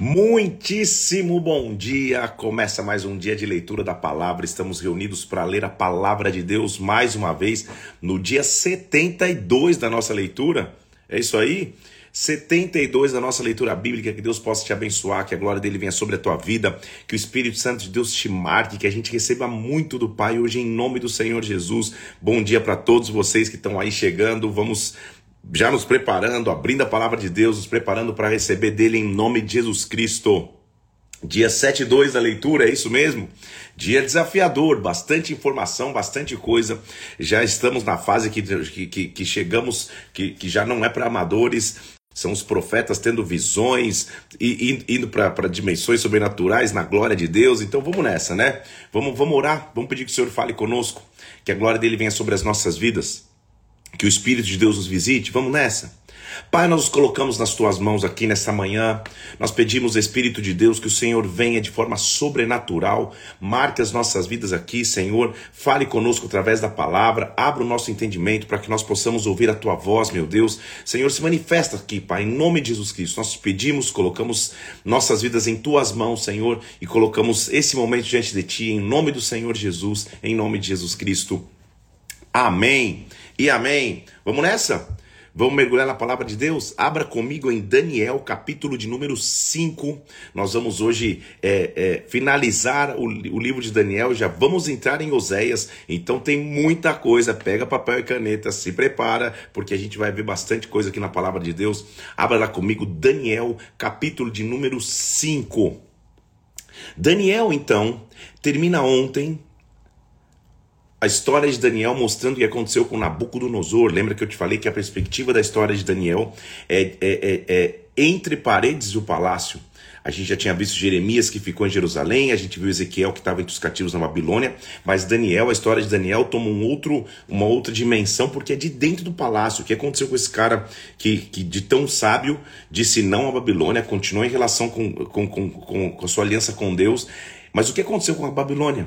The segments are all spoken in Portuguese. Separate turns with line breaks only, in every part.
Muitíssimo bom dia! Começa mais um dia de leitura da palavra. Estamos reunidos para ler a palavra de Deus mais uma vez no dia 72 da nossa leitura. É isso aí? 72 da nossa leitura bíblica. Que Deus possa te abençoar, que a glória dele venha sobre a tua vida, que o Espírito Santo de Deus te marque, que a gente receba muito do Pai hoje em nome do Senhor Jesus. Bom dia para todos vocês que estão aí chegando. Vamos já nos preparando, abrindo a palavra de Deus, nos preparando para receber dele em nome de Jesus Cristo. Dia 7 2 da leitura, é isso mesmo? Dia desafiador, bastante informação, bastante coisa. Já estamos na fase que, que, que chegamos, que, que já não é para amadores, são os profetas tendo visões e indo para dimensões sobrenaturais na glória de Deus. Então vamos nessa, né? Vamos, vamos orar, vamos pedir que o Senhor fale conosco, que a glória dele venha sobre as nossas vidas que o Espírito de Deus nos visite. Vamos nessa. Pai, nós nos colocamos nas tuas mãos aqui nesta manhã. Nós pedimos, Espírito de Deus, que o Senhor venha de forma sobrenatural, marque as nossas vidas aqui, Senhor. Fale conosco através da palavra, abra o nosso entendimento para que nós possamos ouvir a tua voz, meu Deus. Senhor, se manifesta aqui, Pai, em nome de Jesus Cristo. Nós te pedimos, colocamos nossas vidas em tuas mãos, Senhor, e colocamos esse momento diante de ti, em nome do Senhor Jesus, em nome de Jesus Cristo. Amém e amém. Vamos nessa? Vamos mergulhar na palavra de Deus? Abra comigo em Daniel, capítulo de número 5. Nós vamos hoje é, é, finalizar o, o, livro de Daniel, já vamos entrar em Oséias, então tem muita coisa. Pega papel e caneta, se prepara, porque a gente vai ver bastante coisa aqui na palavra de Deus. Abra lá comigo, Daniel, capítulo de número 5. Daniel, então, termina ontem a história de Daniel mostrando o que aconteceu com Nabucodonosor. Lembra que eu te falei que a perspectiva da história de Daniel é, é, é, é entre paredes do palácio. A gente já tinha visto Jeremias que ficou em Jerusalém, a gente viu Ezequiel que estava entre os cativos na Babilônia, mas Daniel, a história de Daniel toma um outro, uma outra dimensão porque é de dentro do palácio. O que aconteceu com esse cara que, que de tão sábio disse não à Babilônia, continuou em relação com, com, com, com, com a sua aliança com Deus, mas o que aconteceu com a Babilônia?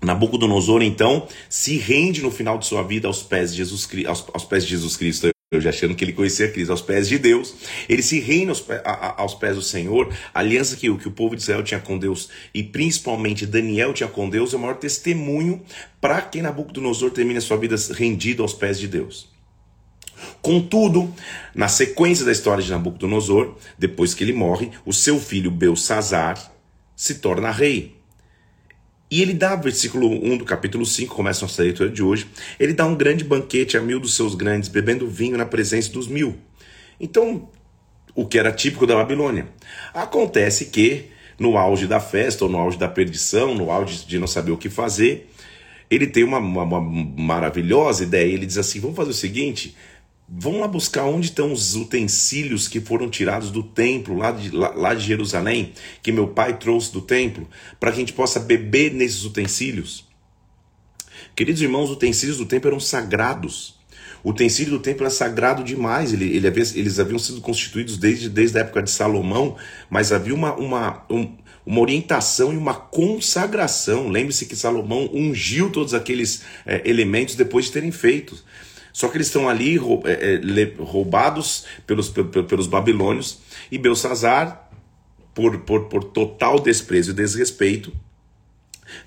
Nabucodonosor, então, se rende no final de sua vida aos pés de Jesus, aos, aos pés de Jesus Cristo. Eu já achando que ele conhecia Cristo, aos pés de Deus. Ele se reina aos, pés, aos pés do Senhor. A aliança que, que o povo de Israel tinha com Deus e principalmente Daniel tinha com Deus é o maior testemunho para que Nabucodonosor termine a sua vida rendido aos pés de Deus. Contudo, na sequência da história de Nabucodonosor, depois que ele morre, o seu filho Belsazar se torna rei. E ele dá, versículo 1 do capítulo 5, começa nossa leitura de hoje, ele dá um grande banquete a mil dos seus grandes, bebendo vinho na presença dos mil. Então, o que era típico da Babilônia. Acontece que, no auge da festa, ou no auge da perdição, no auge de não saber o que fazer, ele tem uma, uma, uma maravilhosa ideia. Ele diz assim: vamos fazer o seguinte, Vão lá buscar onde estão os utensílios que foram tirados do templo, lá de, lá, lá de Jerusalém, que meu pai trouxe do templo, para que a gente possa beber nesses utensílios. Queridos irmãos, os utensílios do templo eram sagrados. O utensílio do templo era sagrado demais. Ele, ele havia, eles haviam sido constituídos desde, desde a época de Salomão, mas havia uma, uma, um, uma orientação e uma consagração. Lembre-se que Salomão ungiu todos aqueles é, elementos depois de terem feito. Só que eles estão ali é, é, roubados pelos, pelos babilônios e Belsazar, por, por, por total desprezo e desrespeito,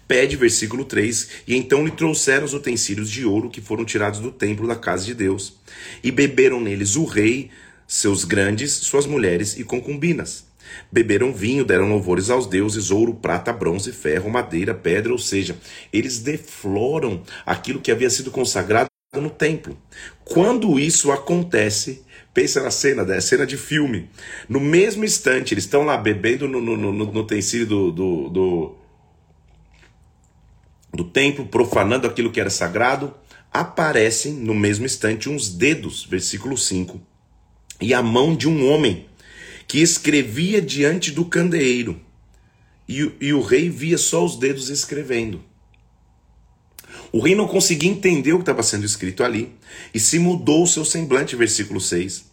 pede, versículo 3: E então lhe trouxeram os utensílios de ouro que foram tirados do templo da casa de Deus, e beberam neles o rei, seus grandes, suas mulheres e concubinas. Beberam vinho, deram louvores aos deuses, ouro, prata, bronze, ferro, madeira, pedra, ou seja, eles defloram aquilo que havia sido consagrado no templo. Quando isso acontece, pensa na cena, né? cena de filme. No mesmo instante, eles estão lá bebendo no, no, no, no utensílio do, do, do, do templo, profanando aquilo que era sagrado. Aparecem no mesmo instante uns dedos, versículo 5, e a mão de um homem que escrevia diante do candeeiro. E, e o rei via só os dedos escrevendo. O rei não conseguia entender o que estava sendo escrito ali e se mudou o seu semblante, versículo 6.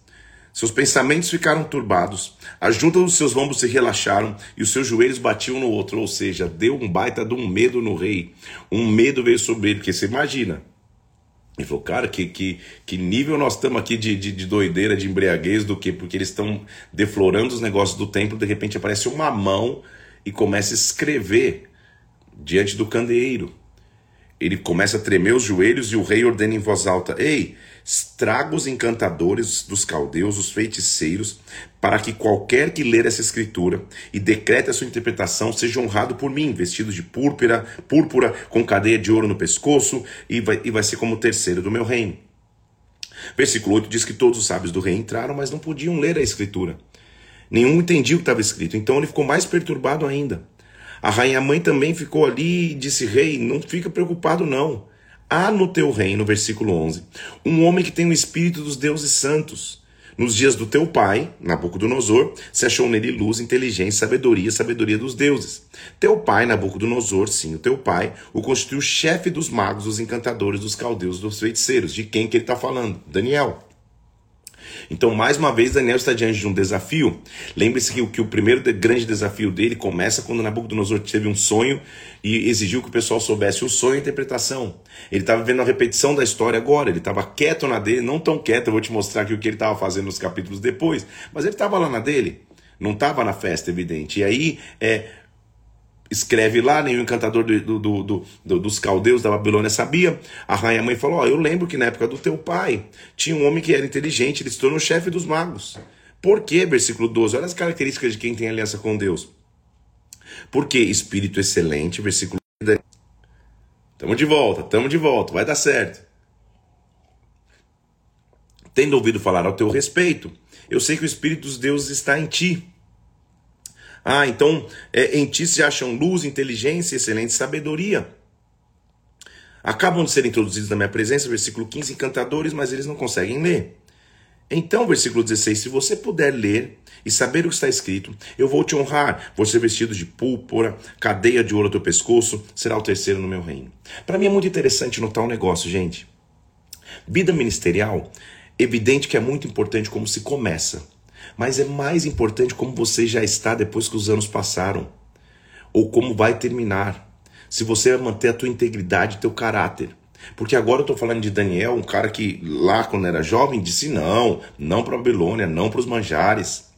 Seus pensamentos ficaram turbados, as juntas dos seus lombos se relaxaram e os seus joelhos batiam no outro, ou seja, deu um baita de um medo no rei. Um medo veio sobre ele, porque você imagina, Ele falou, cara, que, que, que nível nós estamos aqui de, de, de, doideira, de embriaguez, do que? Porque eles estão deflorando os negócios do templo, de repente aparece uma mão e começa a escrever diante do candeeiro. Ele começa a tremer os joelhos e o rei ordena em voz alta: Ei, Estraga os encantadores dos caldeus, os feiticeiros, para que qualquer que ler essa escritura e decrete a sua interpretação seja honrado por mim, vestido de púrpura, púrpura com cadeia de ouro no pescoço, e vai, e vai ser como o terceiro do meu reino. Versículo 8 diz que todos os sábios do rei entraram, mas não podiam ler a escritura. Nenhum entendia o que estava escrito, então ele ficou mais perturbado ainda. A rainha mãe também ficou ali e disse: Rei, não fica preocupado, não. Há no teu reino, versículo 11, um homem que tem o espírito dos deuses santos. Nos dias do teu pai, Nabucodonosor, se achou nele luz, inteligência, sabedoria, sabedoria dos deuses. Teu pai, Nabucodonosor, sim, o teu pai, o constituiu chefe dos magos, dos encantadores, dos caldeus, dos feiticeiros. De quem que ele está falando? Daniel. Então, mais uma vez, Daniel está diante de um desafio. Lembre-se que, que o primeiro grande desafio dele começa quando Nabucodonosor teve um sonho e exigiu que o pessoal soubesse o sonho e a interpretação. Ele estava vendo a repetição da história agora, ele estava quieto na dele, não tão quieto, eu vou te mostrar aqui o que ele estava fazendo nos capítulos depois, mas ele estava lá na dele, não estava na festa, evidente. E aí, é, escreve lá, o encantador do, do, do, dos caldeus da Babilônia sabia. A rainha mãe falou: Ó, eu lembro que na época do teu pai tinha um homem que era inteligente, ele se tornou chefe dos magos. Por quê? Versículo 12. Olha as características de quem tem aliança com Deus. Porque espírito excelente, versículo. Tamo de volta, tamo de volta, vai dar certo. Tendo ouvido falar ao teu respeito, eu sei que o Espírito dos deuses está em ti ah, então é, em ti se acham luz, inteligência, excelente sabedoria. Acabam de ser introduzidos na minha presença, versículo 15, encantadores, mas eles não conseguem ler. Então, versículo 16: Se você puder ler e saber o que está escrito, eu vou te honrar. Ser vestido de púrpura, cadeia de ouro ao teu pescoço, será o terceiro no meu reino. Para mim é muito interessante notar um negócio, gente. Vida ministerial, evidente que é muito importante como se começa. Mas é mais importante como você já está depois que os anos passaram, ou como vai terminar. Se você vai manter a tua integridade, teu caráter. Porque agora eu estou falando de Daniel, um cara que lá quando era jovem disse não, não para Babilônia, não para os manjares,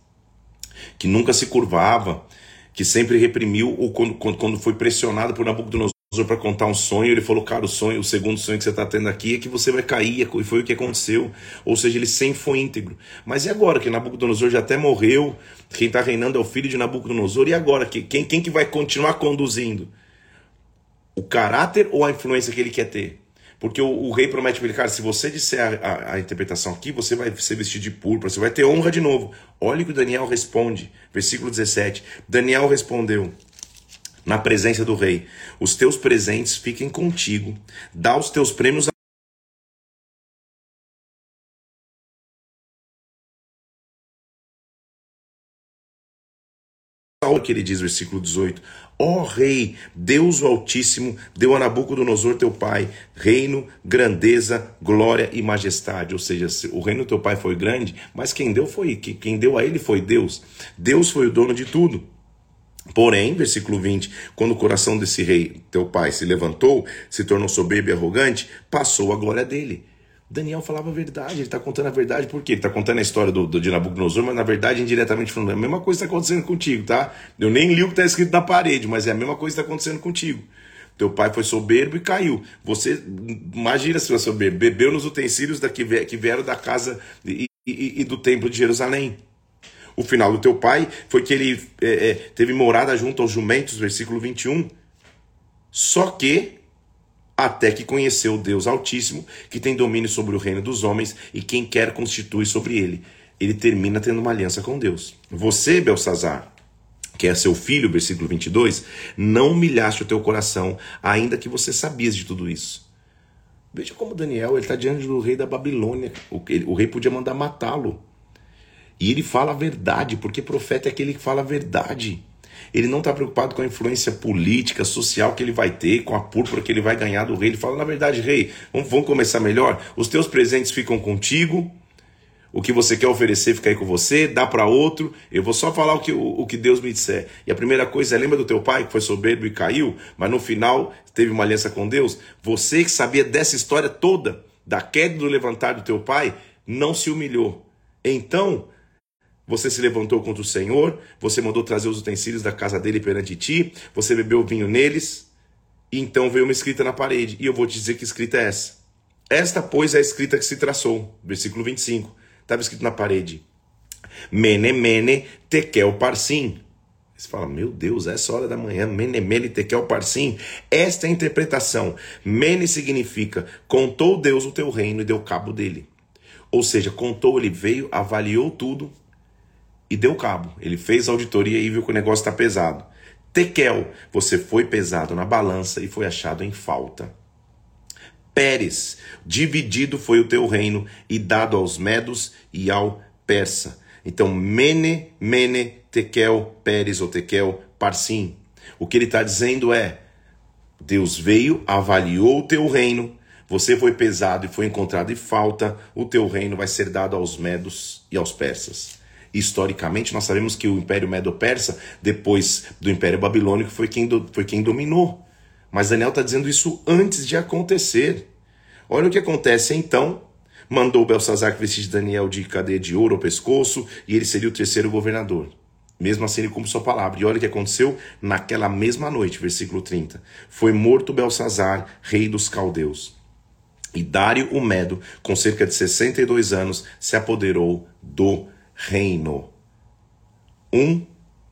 que nunca se curvava, que sempre reprimiu ou quando, quando, quando foi pressionado por Nabucodonosor para contar um sonho, ele falou, cara, o sonho, o segundo sonho que você está tendo aqui é que você vai cair, e foi o que aconteceu. Ou seja, ele sempre foi íntegro. Mas e agora que Nabucodonosor já até morreu, quem está reinando é o filho de Nabucodonosor, e agora? Quem, quem que vai continuar conduzindo? O caráter ou a influência que ele quer ter? Porque o, o rei promete para ele, cara, se você disser a, a, a, interpretação aqui, você vai ser vestido de púrpura, você vai ter honra de novo. Olha o que Daniel responde, versículo 17. Daniel respondeu: na presença do rei. Os teus presentes fiquem contigo. Dá os teus prêmios a que ele diz, versículo 18: Ó oh, Rei, Deus o Altíssimo, deu a Nabucodonosor teu pai reino, grandeza, glória e majestade. Ou seja, o reino do teu pai foi grande, mas quem deu foi quem deu a ele foi Deus. Deus foi o dono de tudo. Porém, versículo 20, quando o coração desse rei, teu pai, se levantou, se tornou soberbo e arrogante, passou a glória dele. Daniel falava a verdade, ele está contando a verdade, por quê? Ele está contando a história do, do, de Nabucodonosor, mas na verdade, indiretamente falando, é a mesma coisa está acontecendo contigo, tá? Eu nem li o que está escrito na parede, mas é a mesma coisa que está acontecendo contigo. Teu pai foi soberbo e caiu. Você, imagina se você soberbo, bebeu nos utensílios da, que vieram da casa e, e, e do templo de Jerusalém. O final do teu pai foi que ele é, é, teve morada junto aos jumentos, versículo 21. Só que, até que conheceu o Deus Altíssimo, que tem domínio sobre o reino dos homens e quem quer constitui sobre ele. Ele termina tendo uma aliança com Deus. Você, Belsazar, que é seu filho, versículo 22, não humilhaste o teu coração, ainda que você sabias de tudo isso. Veja como Daniel está diante do rei da Babilônia. O, ele, o rei podia mandar matá-lo. E ele fala a verdade, porque profeta é aquele que fala a verdade. Ele não está preocupado com a influência política, social que ele vai ter, com a púrpura que ele vai ganhar do rei. Ele fala, na verdade, rei, vamos, vamos começar melhor. Os teus presentes ficam contigo, o que você quer oferecer fica aí com você, dá para outro. Eu vou só falar o que, o, o, que Deus me disser. E a primeira coisa é: lembra do teu pai que foi soberbo e caiu, mas no final teve uma aliança com Deus? Você que sabia dessa história toda, da queda do levantar do teu pai, não se humilhou. Então, você se levantou contra o Senhor, você mandou trazer os utensílios da casa dele perante ti, você bebeu vinho neles, e então veio uma escrita na parede. E eu vou te dizer que escrita é essa. Esta, pois, é a escrita que se traçou. Versículo 25. Estava escrito na parede. Mene, mene, tekel, parsim. Você fala, meu Deus, essa hora da manhã, mene, mene, tekel, parsim. Esta é a interpretação. Mene significa, contou Deus o teu reino e deu cabo dele. Ou seja, contou, ele veio, avaliou tudo e deu cabo. Ele fez auditoria e viu que o negócio está pesado. Tekel, você foi pesado na balança e foi achado em falta. Pérez, dividido foi o teu reino e dado aos medos e ao persa. Então, Mene, Mene, Tekel, Pérez ou Tekel, Parsim. O que ele está dizendo é: Deus veio, avaliou o teu reino, você foi pesado e foi encontrado em falta, o teu reino vai ser dado aos medos e aos persas. Historicamente, nós sabemos que o Império Medo-Persa, depois do Império Babilônico, foi quem, do, foi quem dominou. Mas Daniel está dizendo isso antes de acontecer. Olha o que acontece então. Mandou Belsazar que vestisse Daniel de cadeia de ouro ao pescoço e ele seria o terceiro governador. Mesmo assim, ele cumpre sua palavra. E olha o que aconteceu naquela mesma noite, versículo 30. Foi morto Belsazar, rei dos caldeus. E Dário o Medo, com cerca de 62 anos, se apoderou do reino. Um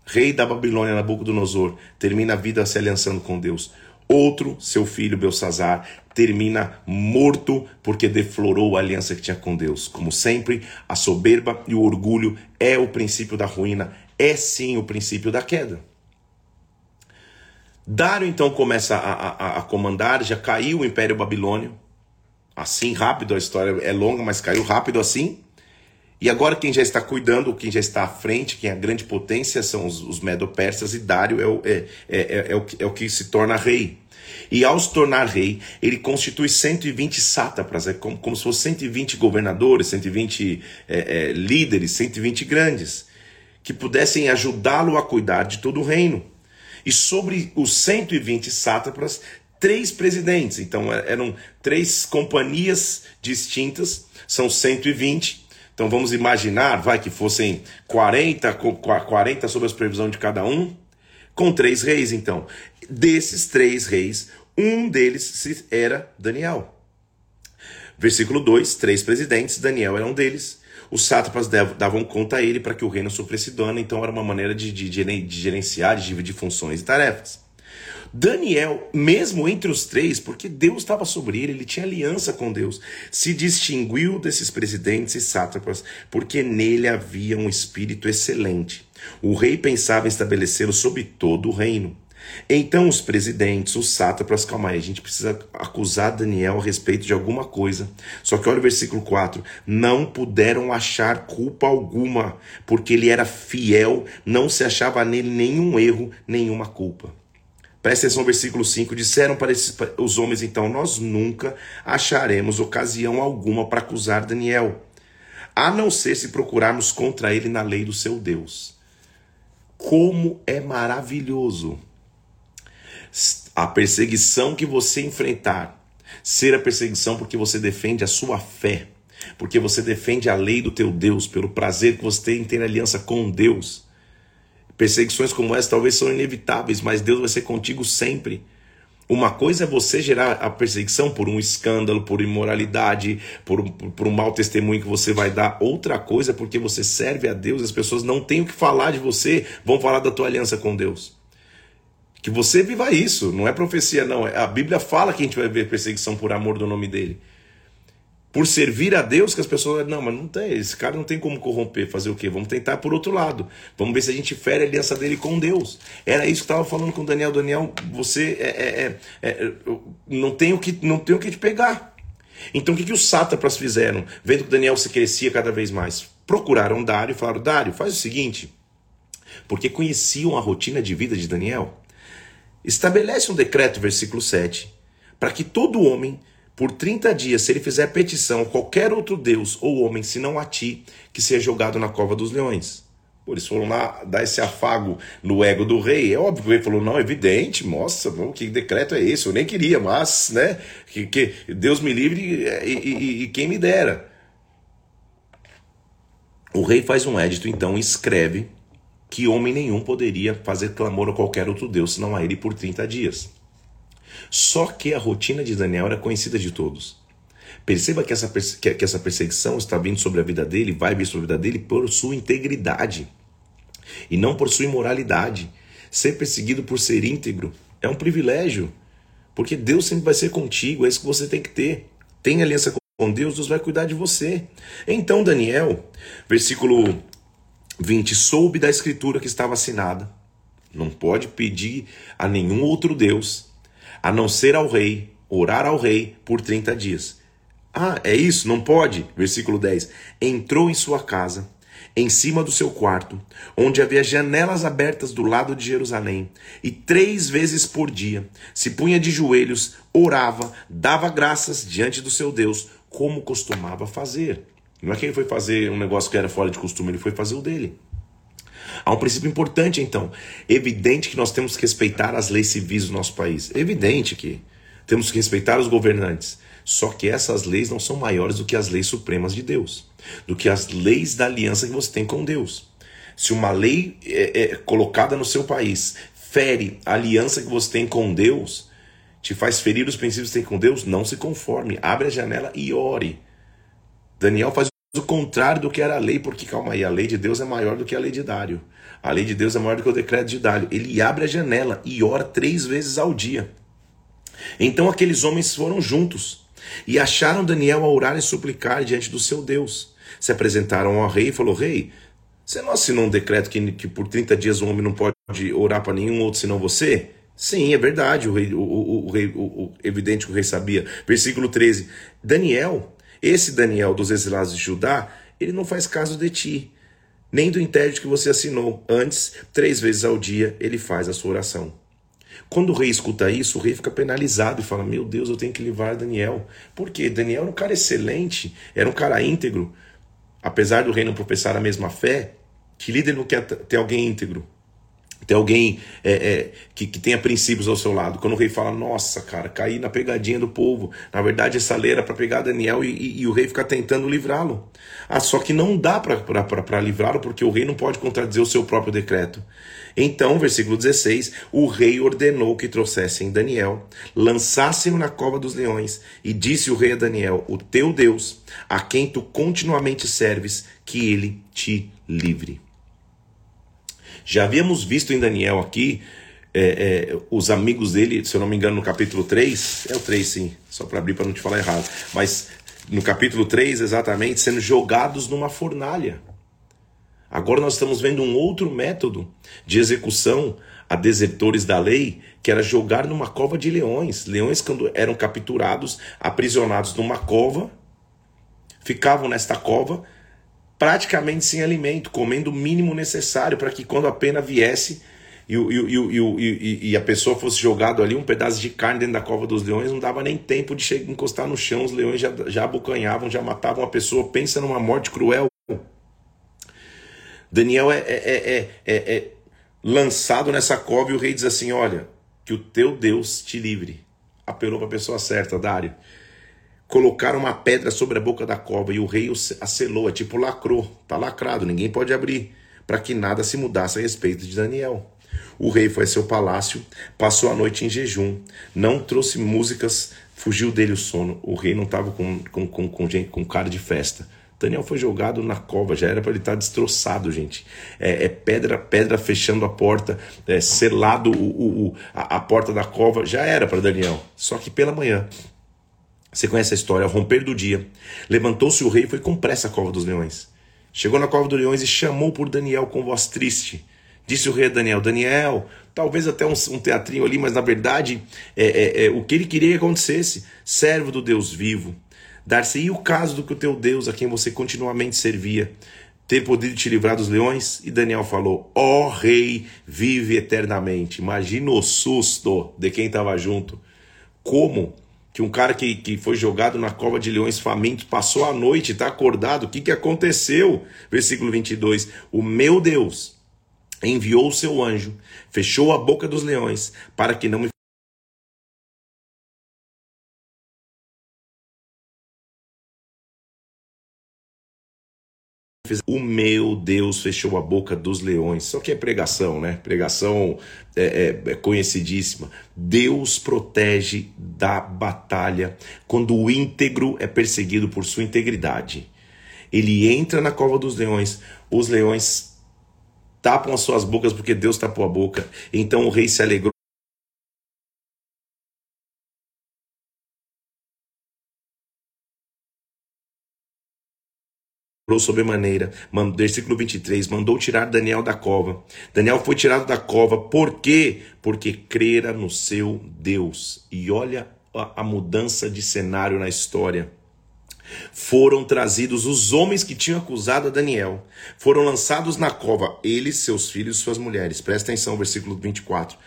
rei da Babilônia, Nabucodonosor, termina a vida se aliançando com Deus. Outro, seu filho Belsazar, termina morto porque deflorou a aliança que tinha com Deus. Como sempre, a soberba e o orgulho é o princípio da ruína, é sim o princípio da queda. Dário então começa a, a, a comandar, já caiu o Império Babilônio. Assim, rápido, a história é longa, mas caiu rápido assim. E agora quem já está cuidando, quem já está à frente, quem é a grande potência são os, os Medo-Persas e Dário é o, é, é, é, é, o, é o que se torna rei. E ao se tornar rei, ele constitui 120 sátrapas, é como, como se fossem 120 governadores, 120 é, é, líderes, 120 grandes, que pudessem ajudá-lo a cuidar de todo o reino. E sobre os 120 sátrapas, três presidentes. Então é, eram três companhias distintas, são 120 então vamos imaginar, vai que fossem 40, 40 sob a supervisão de cada um, com três reis então. Desses três reis, um deles era Daniel. Versículo 2: três presidentes, Daniel era um deles. Os sátrapas davam conta a ele para que o reino sofresse dano, então era uma maneira de, de, de gerenciar, de dividir funções e tarefas. Daniel, mesmo entre os três, porque Deus estava sobre ele, ele tinha aliança com Deus, se distinguiu desses presidentes e sátrapas, porque nele havia um espírito excelente. O rei pensava em estabelecê-lo sobre todo o reino. Então os presidentes, os sátrapas, calma aí, a gente precisa acusar Daniel a respeito de alguma coisa. Só que olha o versículo 4: não puderam achar culpa alguma, porque ele era fiel, não se achava nele nenhum erro, nenhuma culpa. Presta atenção no versículo 5. Disseram para os homens então: Nós nunca acharemos ocasião alguma para acusar Daniel, a não ser se procurarmos contra ele na lei do seu Deus. Como é maravilhoso a perseguição que você enfrentar, ser a perseguição porque você defende a sua fé, porque você defende a lei do teu Deus, pelo prazer que você tem em ter aliança com Deus. Perseguições como essa talvez são inevitáveis, mas Deus vai ser contigo sempre. Uma coisa é você gerar a perseguição por um escândalo, por imoralidade, por, por, um mau testemunho que você vai dar. Outra coisa é porque você serve a Deus, as pessoas não têm o que falar de você, vão falar da tua aliança com Deus. Que você viva isso, não é profecia, não. A Bíblia fala que a gente vai ver perseguição por amor do nome dele por servir a Deus que as pessoas. Não, mas não tem. Esse cara não tem como corromper. Fazer o quê? Vamos tentar por outro lado. Vamos ver se a gente fere a aliança dele com Deus. Era isso que estava falando com Daniel. Daniel, você é, é, é, é não, tem o que, não tem o que te pegar. Então o que, que os sátrapas fizeram? Vendo que Daniel se crescia cada vez mais. Procuraram Dário e falaram: Dário, faz o seguinte. Porque conheciam a rotina de vida de Daniel. Estabelece um decreto, versículo 7, para que todo homem por 30 dias, se ele fizer petição a qualquer outro Deus ou homem, senão a ti, que seja jogado na cova dos leões. Eles foram lá dar esse afago no ego do rei. É óbvio que o rei falou: não, é evidente, nossa, que decreto é esse? Eu nem queria, mas, né? Que, que Deus me livre e, e, e quem me dera. O rei faz um édito, então, e escreve que homem nenhum poderia fazer clamor a qualquer outro Deus, senão a ele por 30 dias. Só que a rotina de Daniel era conhecida de todos. Perceba que essa, que essa perseguição está vindo sobre a vida dele, vai vir sobre a vida dele por sua integridade e não por sua imoralidade. Ser perseguido por ser íntegro é um privilégio, porque Deus sempre vai ser contigo, é isso que você tem que ter. Tem aliança com Deus, Deus vai cuidar de você. Então, Daniel, versículo 20, soube da escritura que estava assinada. Não pode pedir a nenhum outro Deus, a não ser ao rei, orar ao rei por 30 dias. Ah, é isso? Não pode? Versículo 10. Entrou em sua casa em cima do seu quarto, onde havia janelas abertas do lado de Jerusalém, e três vezes por dia se punha de joelhos, orava, dava graças diante do seu Deus, como costumava fazer. Não é que ele foi fazer um negócio que era fora de costume, ele foi fazer o dele. Há um princípio importante, então. Evidente que nós temos que respeitar as leis civis do nosso país. Evidente que temos que respeitar os governantes. Só que essas leis não são maiores do que as leis supremas de Deus, do que as leis da aliança que você tem com Deus. Se uma lei é, é colocada no seu país fere a aliança que você tem com Deus, te faz ferir os princípios que tem com Deus, não se conforme. Abre a janela e ore. Daniel faz o contrário do que era a lei, porque calma aí, a lei de Deus é maior do que a lei de Dário. A lei de Deus é maior do que o decreto de Dário. Ele abre a janela e ora três vezes ao dia. Então aqueles homens foram juntos e acharam Daniel a orar e suplicar diante do seu Deus. Se apresentaram ao rei e falou: Rei, você não assinou um decreto que, que por 30 dias um homem não pode orar para nenhum outro senão você? Sim, é verdade, o, rei, o, o, o, o, evidente que o rei sabia. Versículo 13: Daniel, esse Daniel dos exilados de Judá, ele não faz caso de ti, nem do intérito que você assinou. Antes, três vezes ao dia, ele faz a sua oração. Quando o rei escuta isso, o rei fica penalizado e fala: Meu Deus, eu tenho que livrar Daniel. Por quê? Daniel era um cara excelente, era um cara íntegro. Apesar do rei não professar a mesma fé, que líder não quer ter alguém íntegro? Ter alguém é, é, que, que tenha princípios ao seu lado. Quando o rei fala, nossa, cara, caí na pegadinha do povo. Na verdade, essa lei era para pegar Daniel e, e, e, o rei fica tentando livrá-lo. Ah, só que não dá para livrá-lo porque o rei não pode contradizer o seu próprio decreto. Então, versículo 16: o rei ordenou que trouxessem Daniel, lançassem-no na cova dos leões, e disse o rei a Daniel: O teu Deus, a quem tu continuamente serves, que ele te livre. Já havíamos visto em Daniel aqui é, é, os amigos dele, se eu não me engano, no capítulo 3, é o 3 sim, só para abrir para não te falar errado, mas no capítulo 3 exatamente, sendo jogados numa fornalha. Agora nós estamos vendo um outro método de execução a desertores da lei, que era jogar numa cova de leões. Leões, quando eram capturados, aprisionados numa cova, ficavam nesta cova praticamente sem alimento, comendo o mínimo necessário para que quando a pena viesse e, e, e, e, a pessoa fosse jogado ali, um pedaço de carne dentro da cova dos leões, não dava nem tempo de chegar, encostar no chão, os leões já, já abocanhavam, já matavam a pessoa. Pensa numa morte cruel. Daniel é, é, é, é, lançado nessa cova e o rei diz assim: Olha, que o teu Deus te livre. Apelou para a pessoa certa, Dário. Colocaram uma pedra sobre a boca da cova e o rei a selou, é tipo lacrou, tá lacrado, ninguém pode abrir, para que nada se mudasse a respeito de Daniel. O rei foi a seu palácio, passou a noite em jejum, não trouxe músicas, fugiu dele o sono. O rei não estava com, com, com, com, com cara de festa. Daniel foi jogado na cova, já era para ele estar tá destroçado, gente. É, é, pedra, pedra fechando a porta, é, selado o, o, a, a porta da cova, já era para Daniel. Só que pela manhã, você conhece a história, ao romper do dia, levantou-se o rei e foi com pressa à cova dos leões. Chegou na cova dos leões e chamou por Daniel com voz triste. Disse o rei a Daniel: Daniel, talvez até um, um teatrinho ali, mas na verdade é, é, é, o que ele queria que acontecesse. Servo do Deus vivo, Dar-se-ia o caso do que o teu Deus, a quem você continuamente servia, ter podido te livrar dos leões? E Daniel falou: Ó oh, rei, vive eternamente. Imagina o susto de quem estava junto. Como que um cara que, que foi jogado na cova de leões famintos passou a noite, está acordado. O que, que aconteceu? Versículo 22. O meu Deus enviou o seu anjo, fechou a boca dos leões, para que não me O meu Deus fechou a boca dos leões. Só que é pregação, né? Pregação é, é, é conhecidíssima. Deus protege da batalha quando o íntegro é perseguido por sua integridade. Ele entra na cova dos leões, os leões tapam as suas bocas porque Deus tapou a boca. Então o rei se alegrou sobremaneira. Versículo 23, mandou tirar Daniel da cova. Daniel foi tirado da cova, por quê? Porque crera no seu Deus. E olha a, a mudança de cenário na história. Foram trazidos os homens que tinham acusado a Daniel. Foram lançados na cova, eles, seus filhos e suas mulheres. Presta atenção, versículo 24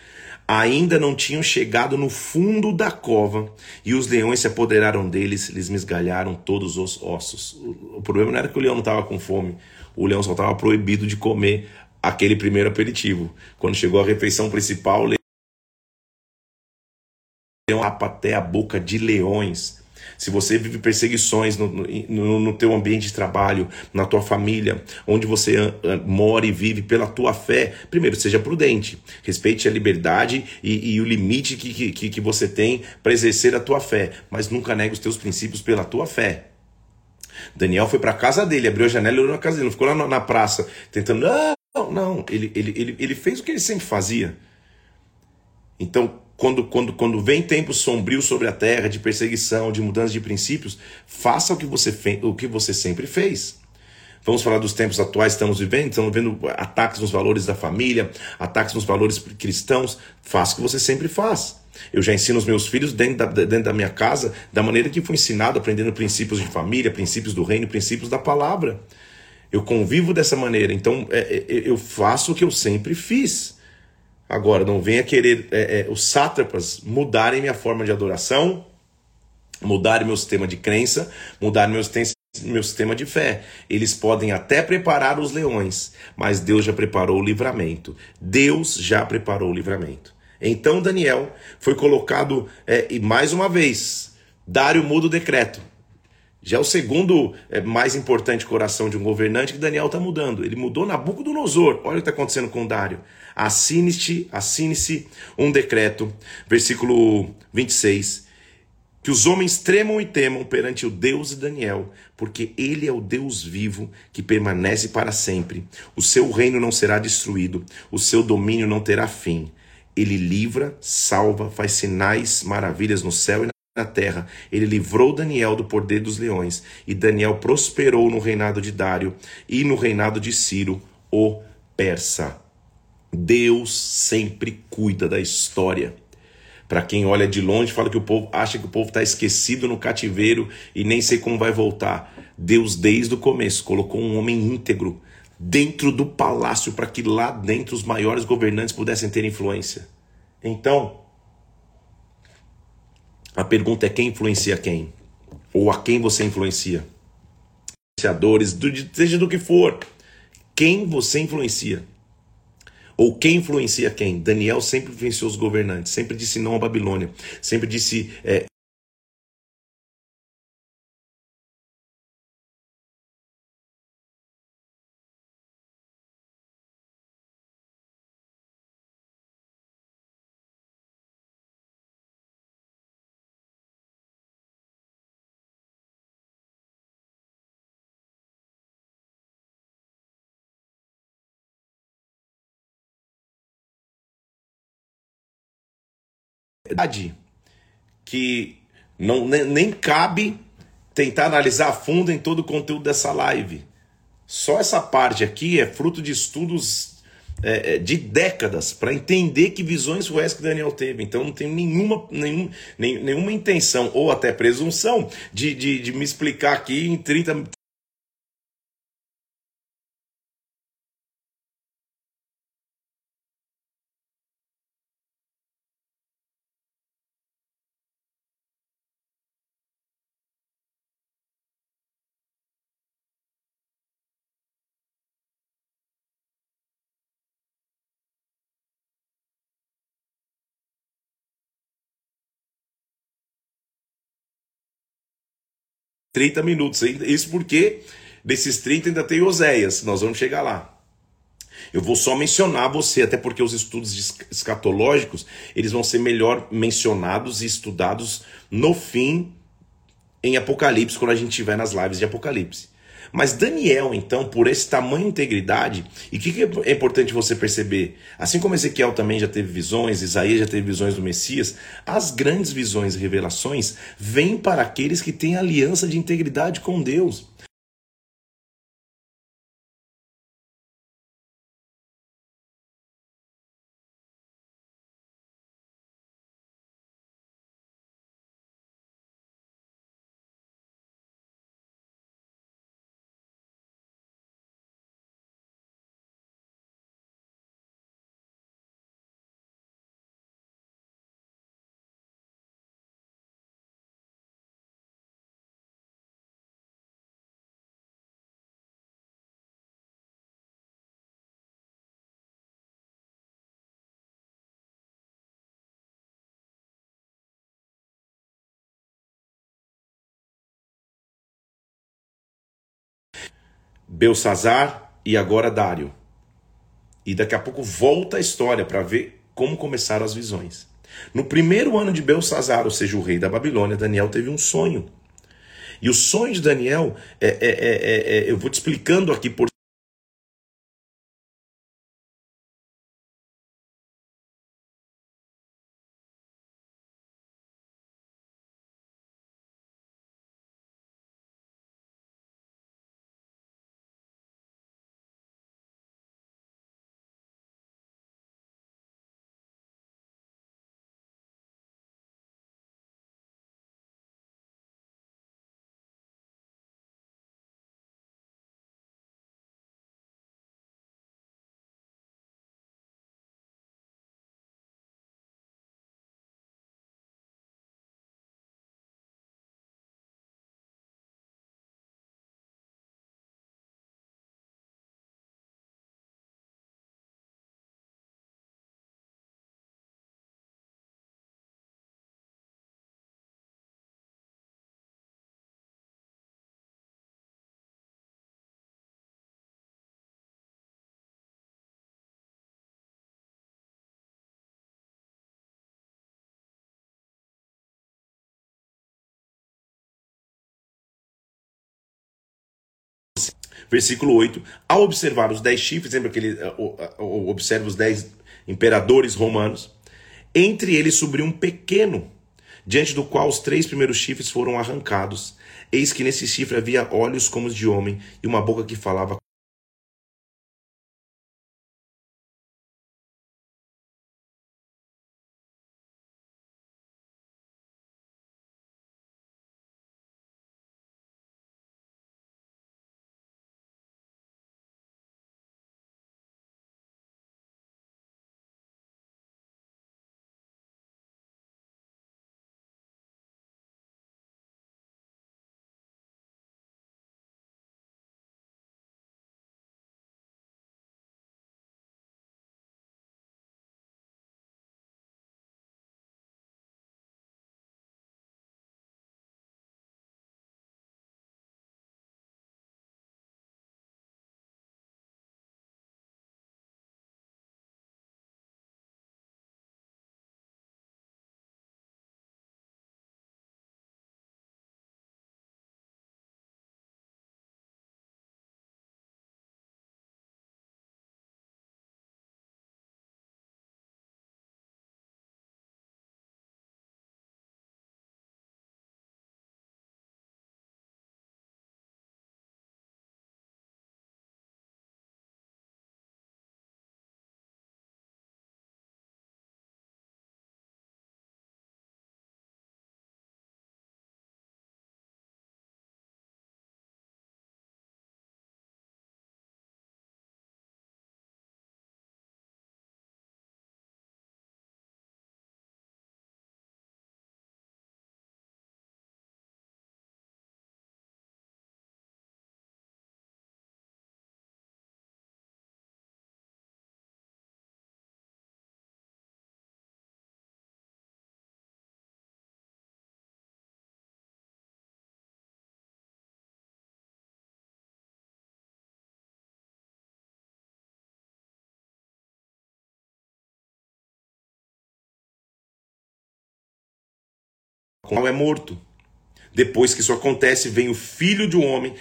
ainda não tinham chegado no fundo da cova, e os leões se apoderaram deles, lhes esgalharam todos os ossos. O problema não era que o leão não estava com fome, o leão só estava proibido de comer aquele primeiro aperitivo. Quando chegou a refeição principal, o leão até a boca de leões se você vive perseguições no, no, no teu ambiente de trabalho, na tua família, onde você mora e vive pela tua fé, primeiro, seja prudente, respeite a liberdade e, e o limite que, que, que você tem para exercer a tua fé, mas nunca negue os teus princípios pela tua fé. Daniel foi para a casa dele, abriu a janela e olhou na casa dele, não ficou lá na, na praça tentando. Não, não, ele, ele, ele, ele fez o que ele sempre fazia. Então, quando, quando, quando vem tempos sombrios sobre a terra, de perseguição, de mudança de princípios, faça o que você, o que você sempre fez. Vamos falar dos tempos atuais que estamos vivendo, estamos vendo ataques nos valores da família, ataques nos valores cristãos. Faça o que você sempre faz. Eu já ensino os meus filhos dentro da, dentro da minha casa, da maneira que fui ensinado, aprendendo princípios de família, princípios do reino, princípios da palavra. Eu convivo dessa maneira, então é, é, eu faço o que eu sempre fiz. Agora, não venha querer é, é, os sátrapas mudarem minha forma de adoração, mudarem meu sistema de crença, mudarem meu, meu sistema de fé. Eles podem até preparar os leões, mas Deus já preparou o livramento. Deus já preparou o livramento. Então Daniel foi colocado, é, e mais uma vez, Dário muda o decreto. Já é o segundo é, mais importante coração de um governante que Daniel está mudando. Ele mudou Nabucodonosor. Olha o que está acontecendo com Dário. Assine-se assine um decreto, versículo 26, que os homens tremam e temam perante o Deus de Daniel, porque ele é o Deus vivo que permanece para sempre. O seu reino não será destruído, o seu domínio não terá fim. Ele livra, salva, faz sinais, maravilhas no céu e na terra. Ele livrou Daniel do poder dos leões, e Daniel prosperou no reinado de Dário e no reinado de Ciro, o persa. Deus sempre cuida da história. Para quem olha de longe, fala que o povo acha que o povo está esquecido no cativeiro e nem sei como vai voltar. Deus, desde o começo, colocou um homem íntegro dentro do palácio para que lá dentro os maiores governantes pudessem ter influência. Então, a pergunta é quem influencia quem? Ou a quem você influencia? Influenciadores, seja do que for. Quem você influencia? Ou quem influencia quem? Daniel sempre influenciou os governantes, sempre disse não à Babilônia, sempre disse é, que não, nem, nem cabe tentar analisar a fundo em todo o conteúdo dessa live. Só essa parte aqui é fruto de estudos é, é de décadas para entender que visões essa que Daniel teve. Então não tenho nenhuma, nenhum, nenhuma intenção ou até presunção de, de, de me explicar aqui em 30, 30 minutos. Isso porque desses 30 ainda tem Oséias, nós vamos chegar lá. Eu vou só mencionar você, até porque os estudos escatológicos, eles vão ser melhor mencionados e estudados no fim em Apocalipse, quando a gente estiver nas lives de Apocalipse. Mas Daniel, então, por esse tamanho de integridade, e o que, que é importante você perceber? Assim como Ezequiel também já teve visões, Isaías já teve visões do Messias, as grandes visões e revelações vêm para aqueles que têm aliança de integridade com Deus. Belsazar e agora Dário. E daqui a pouco volta a história para ver como começaram as visões. No primeiro ano de Belsazar, ou seja, o rei da Babilônia, Daniel teve um sonho. E o sonho de Daniel, é, é, é, é eu vou te explicando aqui por Versículo 8. Ao observar os dez chifres, lembra que ele eh, eh, observa os dez imperadores romanos? Entre eles subiu um pequeno, diante do qual os três primeiros chifres foram arrancados. Eis que nesse chifre havia olhos como os de homem e uma boca que falava é morto. Depois que isso acontece, vem o filho de um homem